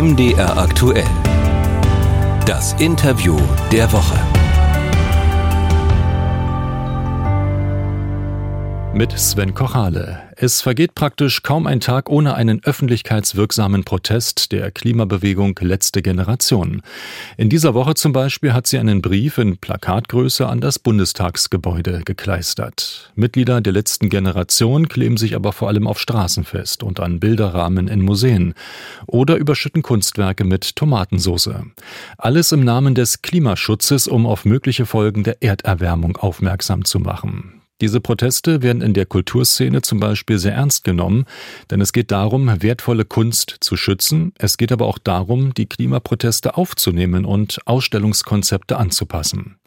MDR aktuell. Das Interview der Woche. Mit Sven Kochale. Es vergeht praktisch kaum ein Tag ohne einen öffentlichkeitswirksamen Protest der Klimabewegung Letzte Generation. In dieser Woche zum Beispiel hat sie einen Brief in Plakatgröße an das Bundestagsgebäude gekleistert. Mitglieder der letzten Generation kleben sich aber vor allem auf Straßen fest und an Bilderrahmen in Museen oder überschütten Kunstwerke mit Tomatensauce. Alles im Namen des Klimaschutzes, um auf mögliche Folgen der Erderwärmung aufmerksam zu machen. Diese Proteste werden in der Kulturszene zum Beispiel sehr ernst genommen, denn es geht darum, wertvolle Kunst zu schützen. Es geht aber auch darum, die Klimaproteste aufzunehmen und Ausstellungskonzepte anzupassen.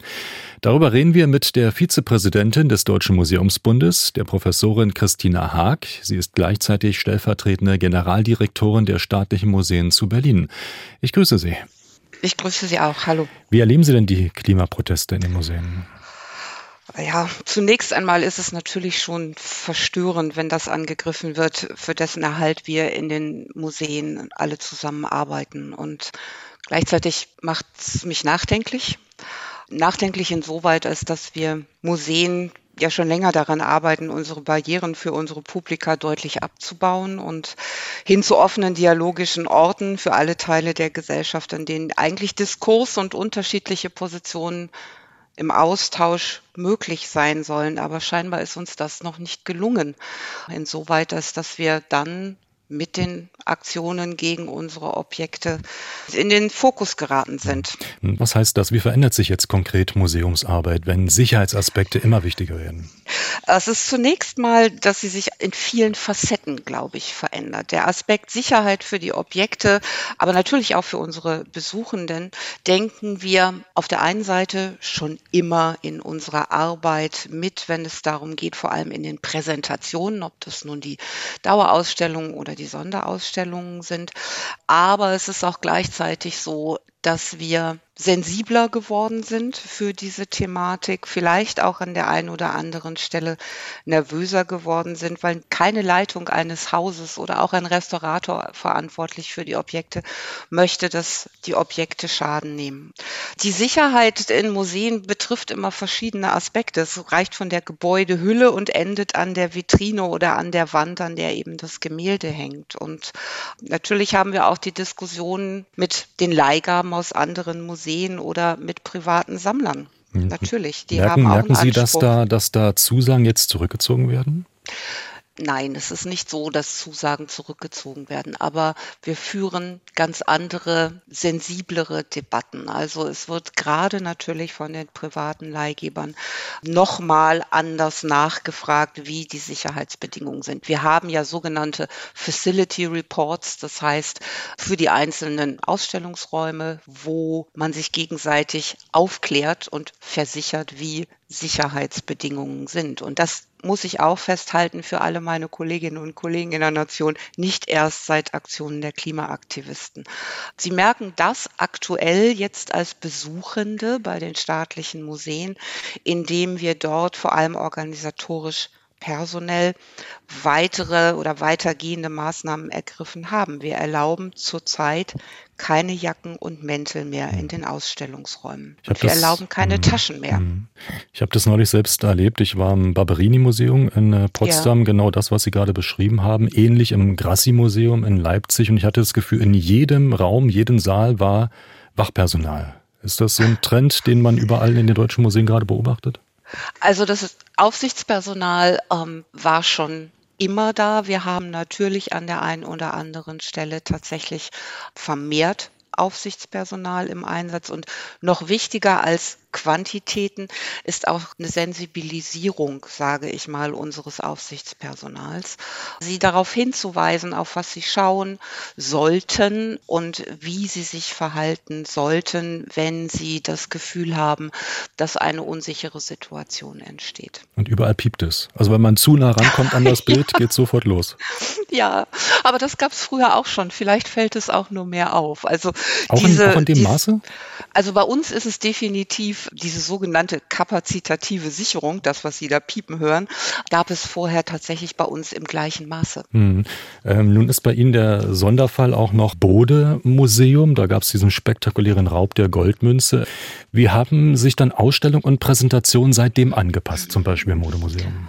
Darüber reden wir mit der Vizepräsidentin des Deutschen Museumsbundes, der Professorin Christina Haag. Sie ist gleichzeitig stellvertretende Generaldirektorin der staatlichen Museen zu Berlin. Ich grüße Sie. Ich grüße Sie auch. Hallo. Wie erleben Sie denn die Klimaproteste in den Museen? Ja, zunächst einmal ist es natürlich schon verstörend, wenn das angegriffen wird, für dessen Erhalt wir in den Museen alle zusammenarbeiten. Und gleichzeitig macht es mich nachdenklich. Nachdenklich insoweit, als dass wir Museen ja schon länger daran arbeiten, unsere Barrieren für unsere Publika deutlich abzubauen und hin zu offenen dialogischen Orten für alle Teile der Gesellschaft, an denen eigentlich Diskurs und unterschiedliche Positionen im Austausch möglich sein sollen. Aber scheinbar ist uns das noch nicht gelungen. Insoweit, dass, dass wir dann mit den Aktionen gegen unsere Objekte in den Fokus geraten sind. Was heißt das? Wie verändert sich jetzt konkret Museumsarbeit, wenn Sicherheitsaspekte immer wichtiger werden? Es ist zunächst mal, dass sie sich in vielen Facetten, glaube ich, verändert. Der Aspekt Sicherheit für die Objekte, aber natürlich auch für unsere Besuchenden, denken wir auf der einen Seite schon immer in unserer Arbeit mit, wenn es darum geht, vor allem in den Präsentationen, ob das nun die Dauerausstellungen oder die Sonderausstellungen sind. Aber es ist auch gleichzeitig so, dass wir sensibler geworden sind für diese Thematik, vielleicht auch an der einen oder anderen Stelle nervöser geworden sind, weil keine Leitung eines Hauses oder auch ein Restaurator verantwortlich für die Objekte möchte, dass die Objekte Schaden nehmen. Die Sicherheit in Museen betrifft immer verschiedene Aspekte. Es reicht von der Gebäudehülle und endet an der Vitrine oder an der Wand, an der eben das Gemälde hängt. Und natürlich haben wir auch die Diskussion mit den Leihgaben aus anderen Museen Museen oder mit privaten Sammlern. Mhm. Natürlich, die merken, haben auch merken Sie, dass da, dass da Zusagen jetzt zurückgezogen werden? Nein, es ist nicht so, dass Zusagen zurückgezogen werden, aber wir führen ganz andere, sensiblere Debatten. Also es wird gerade natürlich von den privaten Leihgebern nochmal anders nachgefragt, wie die Sicherheitsbedingungen sind. Wir haben ja sogenannte Facility Reports, das heißt für die einzelnen Ausstellungsräume, wo man sich gegenseitig aufklärt und versichert, wie Sicherheitsbedingungen sind. Und das muss ich auch festhalten für alle meine Kolleginnen und Kollegen in der Nation, nicht erst seit Aktionen der Klimaaktivisten. Sie merken das aktuell jetzt als Besuchende bei den staatlichen Museen, indem wir dort vor allem organisatorisch personell weitere oder weitergehende Maßnahmen ergriffen haben. Wir erlauben zurzeit keine Jacken und Mäntel mehr in den Ausstellungsräumen. Und wir das, erlauben keine mh, Taschen mehr. Mh. Ich habe das neulich selbst erlebt. Ich war im Barberini-Museum in äh, Potsdam, ja. genau das, was Sie gerade beschrieben haben. Ähnlich im Grassi-Museum in Leipzig. Und ich hatte das Gefühl, in jedem Raum, jeden Saal war Wachpersonal. Ist das so ein Trend, den man überall in den deutschen Museen gerade beobachtet? Also das Aufsichtspersonal ähm, war schon immer da. Wir haben natürlich an der einen oder anderen Stelle tatsächlich vermehrt Aufsichtspersonal im Einsatz und noch wichtiger als Quantitäten ist auch eine Sensibilisierung, sage ich mal, unseres Aufsichtspersonals. Sie darauf hinzuweisen, auf was sie schauen sollten und wie sie sich verhalten sollten, wenn sie das Gefühl haben, dass eine unsichere Situation entsteht. Und überall piept es. Also wenn man zu nah rankommt an das Bild, ja. geht sofort los. Ja, aber das gab es früher auch schon. Vielleicht fällt es auch nur mehr auf. Also auch, diese, in, auch in dem diese, Maße? Also bei uns ist es definitiv diese sogenannte kapazitative Sicherung, das, was Sie da piepen hören, gab es vorher tatsächlich bei uns im gleichen Maße. Hm. Ähm, nun ist bei Ihnen der Sonderfall auch noch Bode Museum. Da gab es diesen spektakulären Raub der Goldmünze. Wie haben sich dann Ausstellung und Präsentation seitdem angepasst, zum Beispiel im Modemuseum?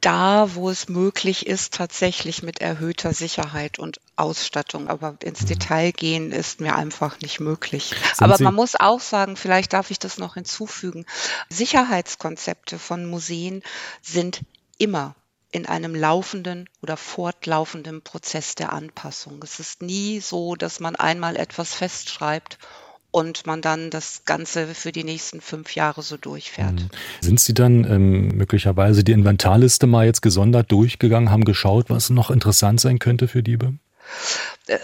Da, wo es möglich ist, tatsächlich mit erhöhter Sicherheit und Ausstattung. Aber ins mhm. Detail gehen ist mir einfach nicht möglich. Sind Aber Sie man muss auch sagen, vielleicht darf ich das noch hinzufügen, Sicherheitskonzepte von Museen sind immer in einem laufenden oder fortlaufenden Prozess der Anpassung. Es ist nie so, dass man einmal etwas festschreibt und man dann das Ganze für die nächsten fünf Jahre so durchfährt. Mhm. Sind Sie dann ähm, möglicherweise die Inventarliste mal jetzt gesondert durchgegangen, haben geschaut, was noch interessant sein könnte für Diebe? Äh,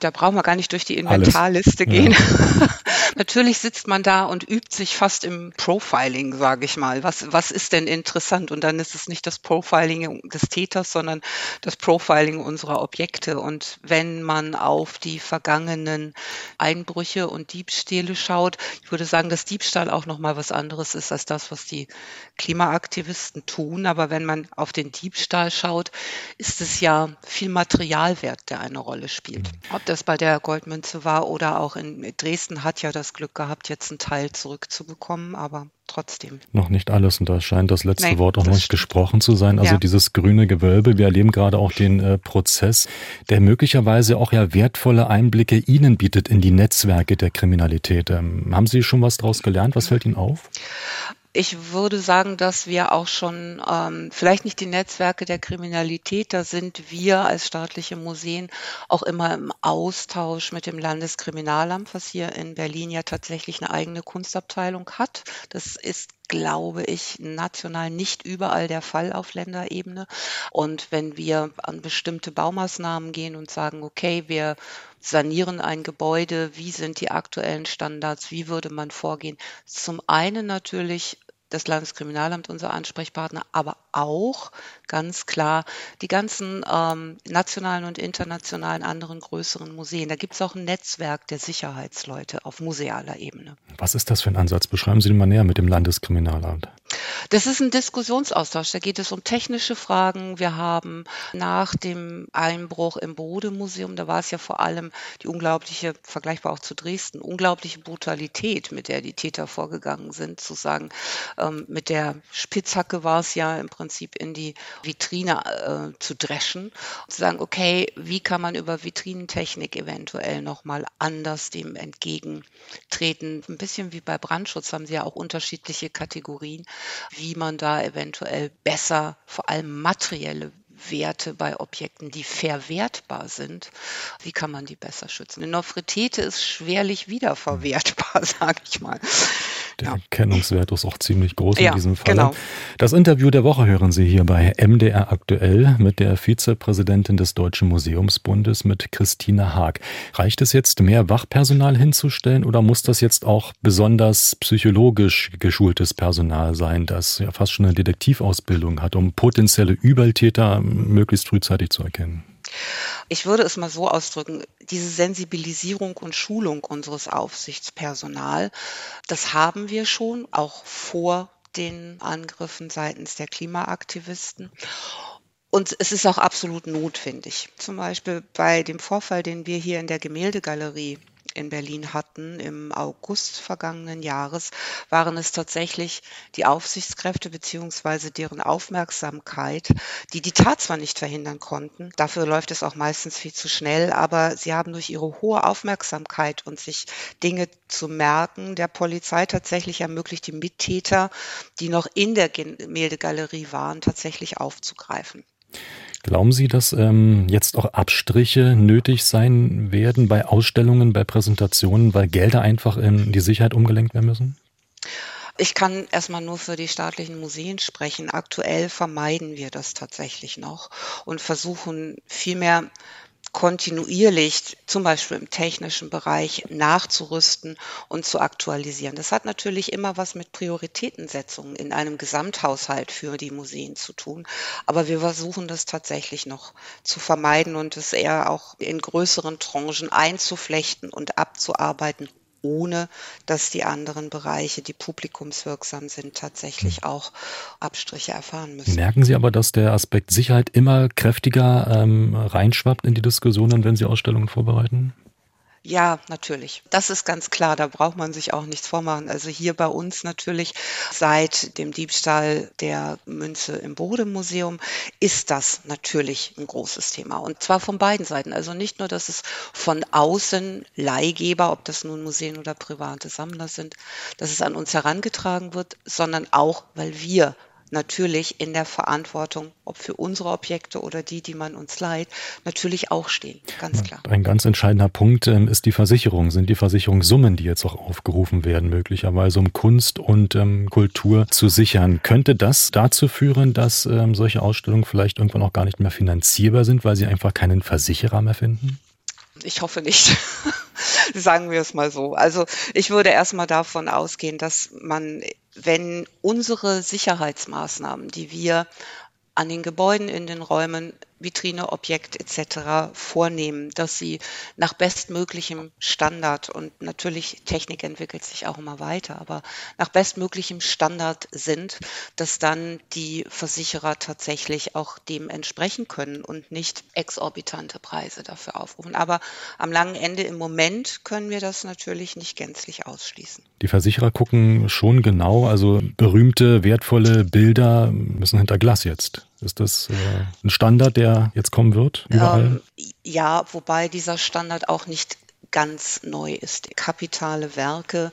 da brauchen wir gar nicht durch die Inventarliste Alles. gehen. Ja. Natürlich sitzt man da und übt sich fast im Profiling, sage ich mal. Was, was ist denn interessant? Und dann ist es nicht das Profiling des Täters, sondern das Profiling unserer Objekte. Und wenn man auf die vergangenen Einbrüche und Diebstähle schaut, ich würde sagen, dass Diebstahl auch noch mal was anderes ist als das, was die Klimaaktivisten tun. Aber wenn man auf den Diebstahl schaut, ist es ja viel Materialwert, der eine Rolle spielt. Mhm. Ob das bei der Goldmünze war oder auch in Dresden hat ja das Glück gehabt, jetzt einen Teil zurückzubekommen, aber trotzdem. Noch nicht alles und da scheint das letzte Nein, Wort auch noch nicht gesprochen zu sein. Also ja. dieses grüne Gewölbe, wir erleben gerade auch den äh, Prozess, der möglicherweise auch ja wertvolle Einblicke Ihnen bietet in die Netzwerke der Kriminalität. Ähm, haben Sie schon was daraus gelernt? Was fällt Ihnen auf? Ich würde sagen, dass wir auch schon, ähm, vielleicht nicht die Netzwerke der Kriminalität, da sind wir als staatliche Museen auch immer im Austausch mit dem Landeskriminalamt, was hier in Berlin ja tatsächlich eine eigene Kunstabteilung hat. Das ist glaube ich, national nicht überall der Fall auf Länderebene. Und wenn wir an bestimmte Baumaßnahmen gehen und sagen, okay, wir sanieren ein Gebäude, wie sind die aktuellen Standards, wie würde man vorgehen? Zum einen natürlich das Landeskriminalamt unser Ansprechpartner, aber auch ganz klar die ganzen ähm, nationalen und internationalen anderen größeren Museen. Da gibt es auch ein Netzwerk der Sicherheitsleute auf musealer Ebene. Was ist das für ein Ansatz? Beschreiben Sie den mal näher mit dem Landeskriminalamt. Das ist ein Diskussionsaustausch. Da geht es um technische Fragen. Wir haben nach dem Einbruch im Bode-Museum, da war es ja vor allem die unglaubliche, vergleichbar auch zu Dresden, unglaubliche Brutalität, mit der die Täter vorgegangen sind, zu sagen, ähm, mit der Spitzhacke war es ja im Prinzip in die Vitrine äh, zu dreschen, zu sagen, okay, wie kann man über Vitrinentechnik eventuell nochmal anders dem entgegentreten? Ein bisschen wie bei Brandschutz haben sie ja auch unterschiedliche Kategorien, wie man da eventuell besser, vor allem materielle Werte bei Objekten, die verwertbar sind, wie kann man die besser schützen? Eine Nofretete ist schwerlich wiederverwertbar, sage ich mal. Der ja. Erkennungswert ist auch ziemlich groß ja, in diesem Fall. Genau. Das Interview der Woche hören Sie hier bei MDR aktuell mit der Vizepräsidentin des Deutschen Museumsbundes, mit Christina Haag. Reicht es jetzt, mehr Wachpersonal hinzustellen oder muss das jetzt auch besonders psychologisch geschultes Personal sein, das ja fast schon eine Detektivausbildung hat, um potenzielle Übeltäter möglichst frühzeitig zu erkennen? Ich würde es mal so ausdrücken, diese Sensibilisierung und Schulung unseres Aufsichtspersonal, das haben wir schon, auch vor den Angriffen seitens der Klimaaktivisten. Und es ist auch absolut notwendig. Zum Beispiel bei dem Vorfall, den wir hier in der Gemäldegalerie in Berlin hatten im August vergangenen Jahres, waren es tatsächlich die Aufsichtskräfte beziehungsweise deren Aufmerksamkeit, die die Tat zwar nicht verhindern konnten, dafür läuft es auch meistens viel zu schnell, aber sie haben durch ihre hohe Aufmerksamkeit und sich Dinge zu merken, der Polizei tatsächlich ermöglicht, die Mittäter, die noch in der Gemäldegalerie waren, tatsächlich aufzugreifen. Glauben Sie, dass ähm, jetzt auch Abstriche nötig sein werden bei Ausstellungen, bei Präsentationen, weil Gelder einfach in die Sicherheit umgelenkt werden müssen? Ich kann erstmal nur für die staatlichen Museen sprechen. Aktuell vermeiden wir das tatsächlich noch und versuchen vielmehr kontinuierlich, zum Beispiel im technischen Bereich, nachzurüsten und zu aktualisieren. Das hat natürlich immer was mit Prioritätensetzungen in einem Gesamthaushalt für die Museen zu tun. Aber wir versuchen das tatsächlich noch zu vermeiden und es eher auch in größeren Tranchen einzuflechten und abzuarbeiten ohne dass die anderen Bereiche, die publikumswirksam sind, tatsächlich hm. auch Abstriche erfahren müssen. Merken Sie aber, dass der Aspekt Sicherheit immer kräftiger ähm, reinschwappt in die Diskussionen, wenn Sie Ausstellungen vorbereiten? Ja, natürlich. Das ist ganz klar. Da braucht man sich auch nichts vormachen. Also hier bei uns natürlich seit dem Diebstahl der Münze im Bode-Museum ist das natürlich ein großes Thema. Und zwar von beiden Seiten. Also nicht nur, dass es von außen Leihgeber, ob das nun Museen oder private Sammler sind, dass es an uns herangetragen wird, sondern auch, weil wir natürlich in der Verantwortung, ob für unsere Objekte oder die, die man uns leiht, natürlich auch stehen. Ganz klar. Ein ganz entscheidender Punkt ähm, ist die Versicherung. Sind die Versicherungssummen, die jetzt auch aufgerufen werden, möglicherweise um Kunst und ähm, Kultur zu sichern. Könnte das dazu führen, dass ähm, solche Ausstellungen vielleicht irgendwann auch gar nicht mehr finanzierbar sind, weil sie einfach keinen Versicherer mehr finden? Ich hoffe nicht. Sagen wir es mal so. Also ich würde erstmal davon ausgehen, dass man, wenn unsere Sicherheitsmaßnahmen, die wir an den Gebäuden in den Räumen Vitrine, Objekt etc. vornehmen, dass sie nach bestmöglichem Standard und natürlich Technik entwickelt sich auch immer weiter, aber nach bestmöglichem Standard sind, dass dann die Versicherer tatsächlich auch dem entsprechen können und nicht exorbitante Preise dafür aufrufen. Aber am langen Ende im Moment können wir das natürlich nicht gänzlich ausschließen. Die Versicherer gucken schon genau, also berühmte, wertvolle Bilder müssen hinter Glas jetzt. Ist das äh, ein Standard, der jetzt kommen wird überall? Ähm, ja, wobei dieser Standard auch nicht ganz neu ist. Kapitale Werke,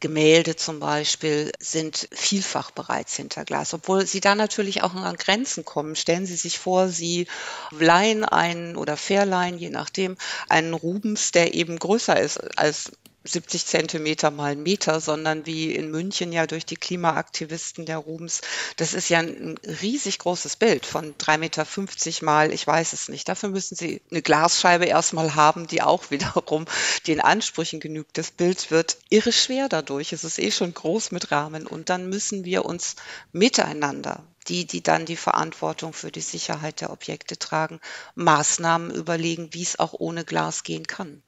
Gemälde zum Beispiel, sind vielfach bereits hinter Glas, obwohl sie da natürlich auch an Grenzen kommen. Stellen Sie sich vor, Sie leihen einen oder verleihen, je nachdem, einen Rubens, der eben größer ist als 70 Zentimeter mal Meter, sondern wie in München ja durch die Klimaaktivisten der Rubens. Das ist ja ein riesig großes Bild von 3,50 Meter mal, ich weiß es nicht. Dafür müssen Sie eine Glasscheibe erstmal haben, die auch wiederum den Ansprüchen genügt. Das Bild wird irre schwer dadurch. Es ist eh schon groß mit Rahmen. Und dann müssen wir uns miteinander die, die dann die Verantwortung für die Sicherheit der Objekte tragen, Maßnahmen überlegen, wie es auch ohne Glas gehen kann.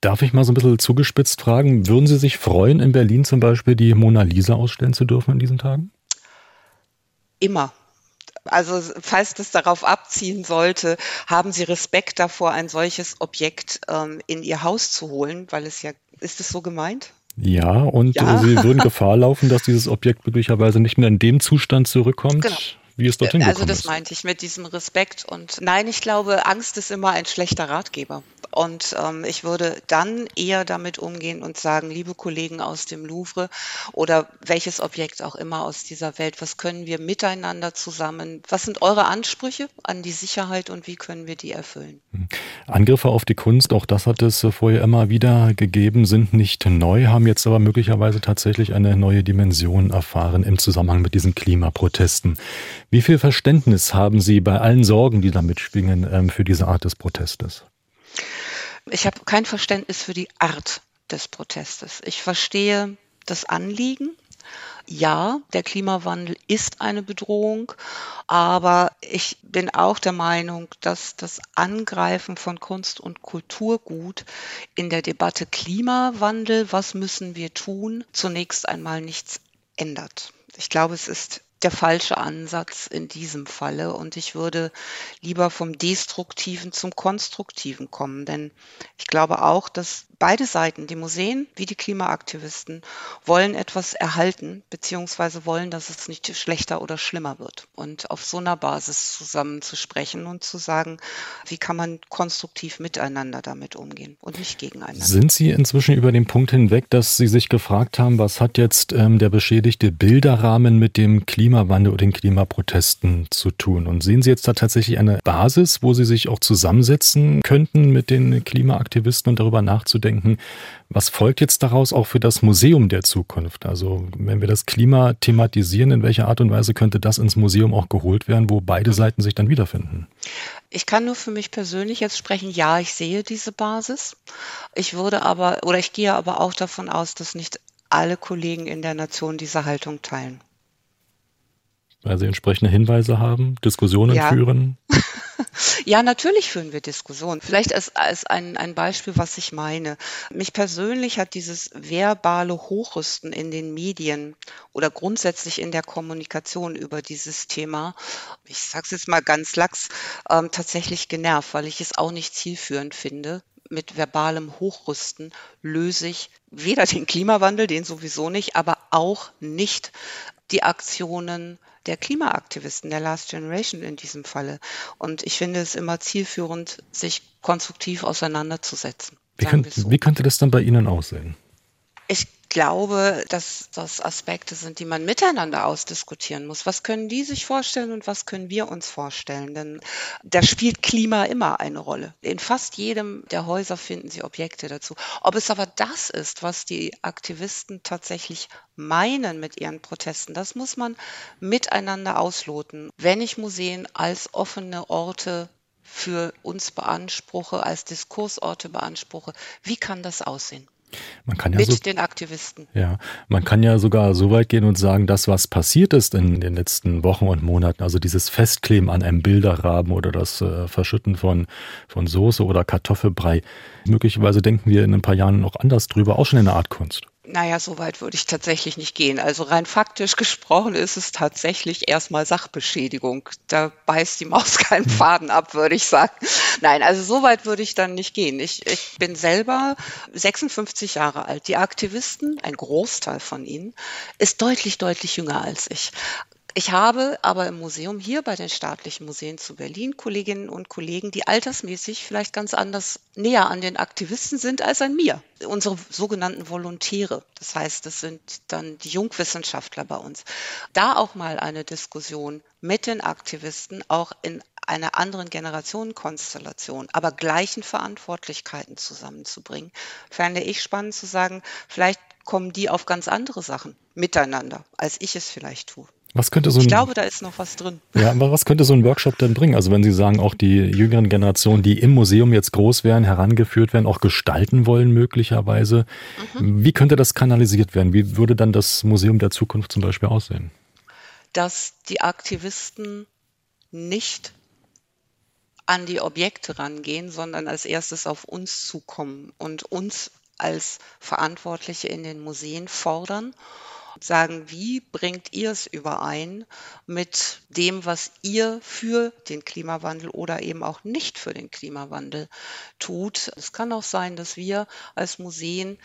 Darf ich mal so ein bisschen zugespitzt fragen, würden Sie sich freuen, in Berlin zum Beispiel die Mona Lisa ausstellen zu dürfen in diesen Tagen? Immer. Also falls das darauf abziehen sollte, haben Sie Respekt davor, ein solches Objekt ähm, in Ihr Haus zu holen, weil es ja, ist es so gemeint? Ja, und ja. Sie würden Gefahr laufen, dass dieses Objekt möglicherweise nicht mehr in dem Zustand zurückkommt. Genau wie es dorthin Also das ist. meinte ich mit diesem Respekt. Und nein, ich glaube, Angst ist immer ein schlechter Ratgeber. Und ähm, ich würde dann eher damit umgehen und sagen, liebe Kollegen aus dem Louvre oder welches Objekt auch immer aus dieser Welt, was können wir miteinander zusammen, was sind eure Ansprüche an die Sicherheit und wie können wir die erfüllen? Hm. Angriffe auf die Kunst, auch das hat es vorher immer wieder gegeben, sind nicht neu, haben jetzt aber möglicherweise tatsächlich eine neue Dimension erfahren im Zusammenhang mit diesen Klimaprotesten. Wie viel Verständnis haben Sie bei allen Sorgen, die damit schwingen, ähm, für diese Art des Protestes? Ich habe kein Verständnis für die Art des Protestes. Ich verstehe das Anliegen. Ja, der Klimawandel ist eine Bedrohung, aber ich bin auch der Meinung, dass das Angreifen von Kunst und Kulturgut in der Debatte Klimawandel, was müssen wir tun, zunächst einmal nichts ändert. Ich glaube, es ist der falsche Ansatz in diesem Falle. Und ich würde lieber vom Destruktiven zum Konstruktiven kommen. Denn ich glaube auch, dass beide Seiten, die Museen wie die Klimaaktivisten, wollen etwas erhalten, beziehungsweise wollen, dass es nicht schlechter oder schlimmer wird. Und auf so einer Basis zusammen zu sprechen und zu sagen, wie kann man konstruktiv miteinander damit umgehen und nicht gegeneinander. Sind Sie inzwischen über den Punkt hinweg, dass Sie sich gefragt haben, was hat jetzt ähm, der beschädigte Bilderrahmen mit dem Klimawandel und den Klimaprotesten zu tun? Und sehen Sie jetzt da tatsächlich eine Basis, wo Sie sich auch zusammensetzen könnten mit den Klimaaktivisten und darüber nachzudenken? Nachdenken, was folgt jetzt daraus auch für das Museum der Zukunft? Also wenn wir das Klima thematisieren, in welcher Art und Weise könnte das ins Museum auch geholt werden, wo beide Seiten sich dann wiederfinden? Ich kann nur für mich persönlich jetzt sprechen, ja, ich sehe diese Basis. Ich würde aber, oder ich gehe aber auch davon aus, dass nicht alle Kollegen in der Nation diese Haltung teilen. Weil sie entsprechende Hinweise haben, Diskussionen ja. führen. Ja, natürlich führen wir Diskussionen. Vielleicht als, als ein, ein Beispiel, was ich meine. Mich persönlich hat dieses verbale Hochrüsten in den Medien oder grundsätzlich in der Kommunikation über dieses Thema, ich sage es jetzt mal ganz lax, ähm, tatsächlich genervt, weil ich es auch nicht zielführend finde mit verbalem Hochrüsten löse ich weder den Klimawandel, den sowieso nicht, aber auch nicht die Aktionen der Klimaaktivisten, der Last Generation in diesem Falle. Und ich finde es immer zielführend, sich konstruktiv auseinanderzusetzen. Wie, könnt, so. wie könnte das dann bei Ihnen aussehen? Ich glaube, dass das Aspekte sind, die man miteinander ausdiskutieren muss. Was können die sich vorstellen und was können wir uns vorstellen? Denn da spielt Klima immer eine Rolle. In fast jedem der Häuser finden Sie Objekte dazu. Ob es aber das ist, was die Aktivisten tatsächlich meinen mit ihren Protesten, das muss man miteinander ausloten. Wenn ich Museen als offene Orte für uns beanspruche, als Diskursorte beanspruche, wie kann das aussehen? Man kann ja mit so, den Aktivisten. Ja, man kann ja sogar so weit gehen und sagen, das, was passiert ist in den letzten Wochen und Monaten, also dieses Festkleben an einem Bilderrahmen oder das äh, Verschütten von, von Soße oder Kartoffelbrei, möglicherweise denken wir in ein paar Jahren noch anders drüber, auch schon in der Art Kunst. Naja, so weit würde ich tatsächlich nicht gehen. Also rein faktisch gesprochen ist es tatsächlich erstmal Sachbeschädigung. Da beißt die Maus keinen hm. Faden ab, würde ich sagen. Nein, also so weit würde ich dann nicht gehen. Ich, ich bin selber 56 Jahre alt. Die Aktivisten, ein Großteil von ihnen, ist deutlich, deutlich jünger als ich. Ich habe aber im Museum hier bei den staatlichen Museen zu Berlin Kolleginnen und Kollegen, die altersmäßig vielleicht ganz anders näher an den Aktivisten sind als an mir. Unsere sogenannten Volontäre. Das heißt, das sind dann die Jungwissenschaftler bei uns. Da auch mal eine Diskussion mit den Aktivisten, auch in einer anderen Generationenkonstellation, aber gleichen Verantwortlichkeiten zusammenzubringen, fände ich spannend zu sagen, vielleicht kommen die auf ganz andere Sachen miteinander, als ich es vielleicht tue. Was könnte so ein, ich glaube, da ist noch was drin. Ja, aber was könnte so ein Workshop denn bringen? Also wenn Sie sagen, auch die jüngeren Generationen, die im Museum jetzt groß werden, herangeführt werden, auch gestalten wollen möglicherweise, mhm. wie könnte das kanalisiert werden? Wie würde dann das Museum der Zukunft zum Beispiel aussehen? Dass die Aktivisten nicht an die Objekte rangehen, sondern als erstes auf uns zukommen und uns als Verantwortliche in den Museen fordern sagen, wie bringt ihr es überein mit dem, was ihr für den Klimawandel oder eben auch nicht für den Klimawandel tut. Es kann auch sein, dass wir als Museen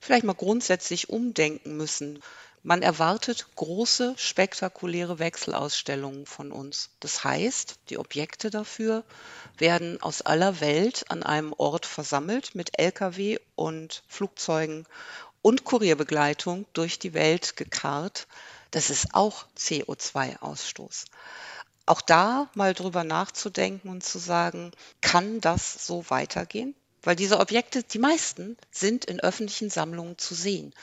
vielleicht mal grundsätzlich umdenken müssen. Man erwartet große, spektakuläre Wechselausstellungen von uns. Das heißt, die Objekte dafür werden aus aller Welt an einem Ort versammelt mit Lkw und Flugzeugen und Kurierbegleitung durch die Welt gekarrt. Das ist auch CO2-Ausstoß. Auch da mal drüber nachzudenken und zu sagen, kann das so weitergehen? Weil diese Objekte, die meisten, sind in öffentlichen Sammlungen zu sehen.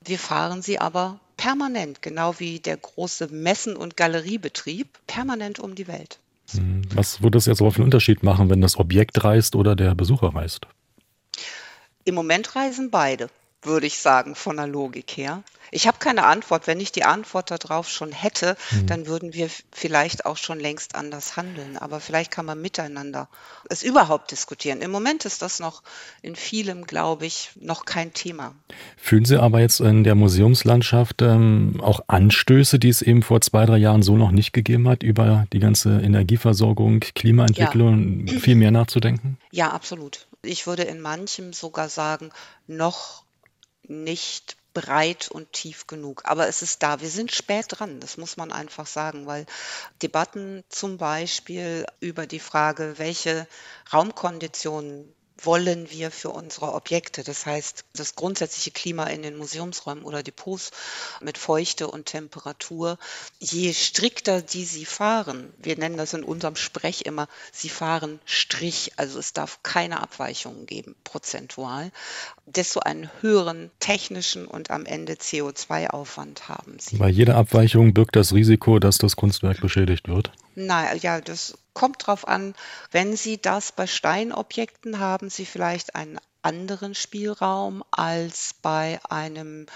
Wir fahren sie aber permanent, genau wie der große Messen- und Galeriebetrieb, permanent um die Welt. Hm, was würde es jetzt aber für einen Unterschied machen, wenn das Objekt reist oder der Besucher reist? Im Moment reisen beide würde ich sagen, von der Logik her. Ich habe keine Antwort. Wenn ich die Antwort darauf schon hätte, mhm. dann würden wir vielleicht auch schon längst anders handeln. Aber vielleicht kann man miteinander es überhaupt diskutieren. Im Moment ist das noch in vielem, glaube ich, noch kein Thema. Fühlen Sie aber jetzt in der Museumslandschaft ähm, auch Anstöße, die es eben vor zwei, drei Jahren so noch nicht gegeben hat, über die ganze Energieversorgung, Klimaentwicklung ja. viel mehr nachzudenken? Ja, absolut. Ich würde in manchem sogar sagen, noch nicht breit und tief genug. Aber es ist da. Wir sind spät dran, das muss man einfach sagen, weil Debatten zum Beispiel über die Frage, welche Raumkonditionen wollen wir für unsere Objekte. Das heißt, das grundsätzliche Klima in den Museumsräumen oder Depots mit Feuchte und Temperatur, je strikter die sie fahren, wir nennen das in unserem Sprech immer, sie fahren Strich, also es darf keine Abweichungen geben, prozentual, desto einen höheren technischen und am Ende CO2-Aufwand haben sie. Bei jeder Abweichung birgt das Risiko, dass das Kunstwerk beschädigt wird? Nein, ja, das kommt drauf an. Wenn Sie das bei Steinobjekten haben Sie vielleicht einen anderen Spielraum als bei einem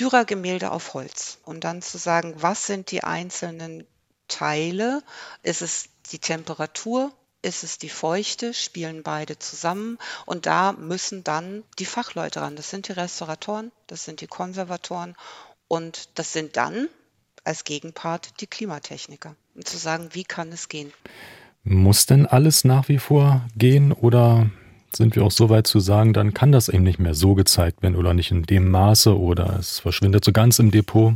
Dürer-Gemälde auf Holz. Und dann zu sagen, was sind die einzelnen Teile? Ist es die Temperatur? ist es die Feuchte, spielen beide zusammen und da müssen dann die Fachleute ran. Das sind die Restauratoren, das sind die Konservatoren und das sind dann als Gegenpart die Klimatechniker. Und zu sagen, wie kann es gehen? Muss denn alles nach wie vor gehen oder sind wir auch so weit zu sagen, dann kann das eben nicht mehr so gezeigt werden oder nicht in dem Maße oder es verschwindet so ganz im Depot?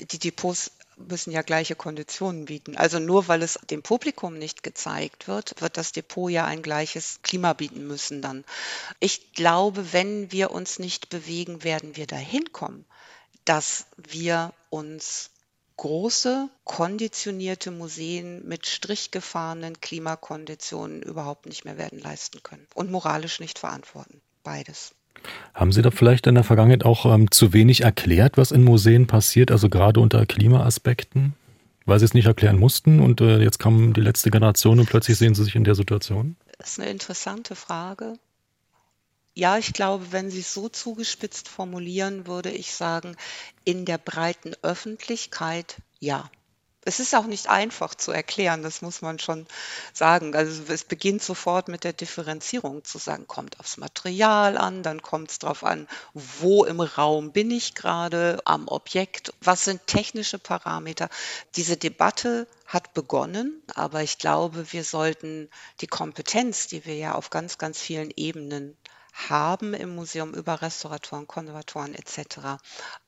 Die Depots müssen ja gleiche Konditionen bieten. Also nur weil es dem Publikum nicht gezeigt wird, wird das Depot ja ein gleiches Klima bieten müssen dann. Ich glaube, wenn wir uns nicht bewegen, werden wir dahin kommen, dass wir uns große, konditionierte Museen mit strichgefahrenen Klimakonditionen überhaupt nicht mehr werden leisten können und moralisch nicht verantworten. Beides. Haben Sie da vielleicht in der Vergangenheit auch ähm, zu wenig erklärt, was in Museen passiert, also gerade unter Klimaaspekten? Weil Sie es nicht erklären mussten und äh, jetzt kam die letzte Generation und plötzlich sehen Sie sich in der Situation? Das ist eine interessante Frage. Ja, ich glaube, wenn Sie es so zugespitzt formulieren, würde ich sagen, in der breiten Öffentlichkeit ja. Es ist auch nicht einfach zu erklären, das muss man schon sagen. Also es beginnt sofort mit der Differenzierung zu sagen, kommt aufs Material an, dann kommt es darauf an, wo im Raum bin ich gerade am Objekt, was sind technische Parameter. Diese Debatte hat begonnen, aber ich glaube, wir sollten die Kompetenz, die wir ja auf ganz, ganz vielen Ebenen haben im Museum über Restauratoren, Konservatoren etc.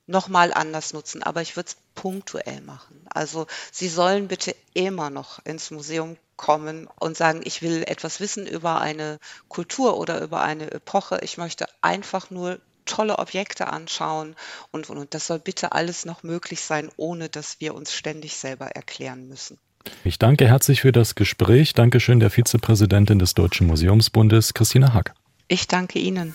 nochmal anders nutzen. Aber ich würde es punktuell machen. Also Sie sollen bitte immer noch ins Museum kommen und sagen, ich will etwas wissen über eine Kultur oder über eine Epoche. Ich möchte einfach nur tolle Objekte anschauen und, und, und das soll bitte alles noch möglich sein, ohne dass wir uns ständig selber erklären müssen. Ich danke herzlich für das Gespräch. Dankeschön der Vizepräsidentin des Deutschen Museumsbundes, Christina Hack. Ich danke Ihnen.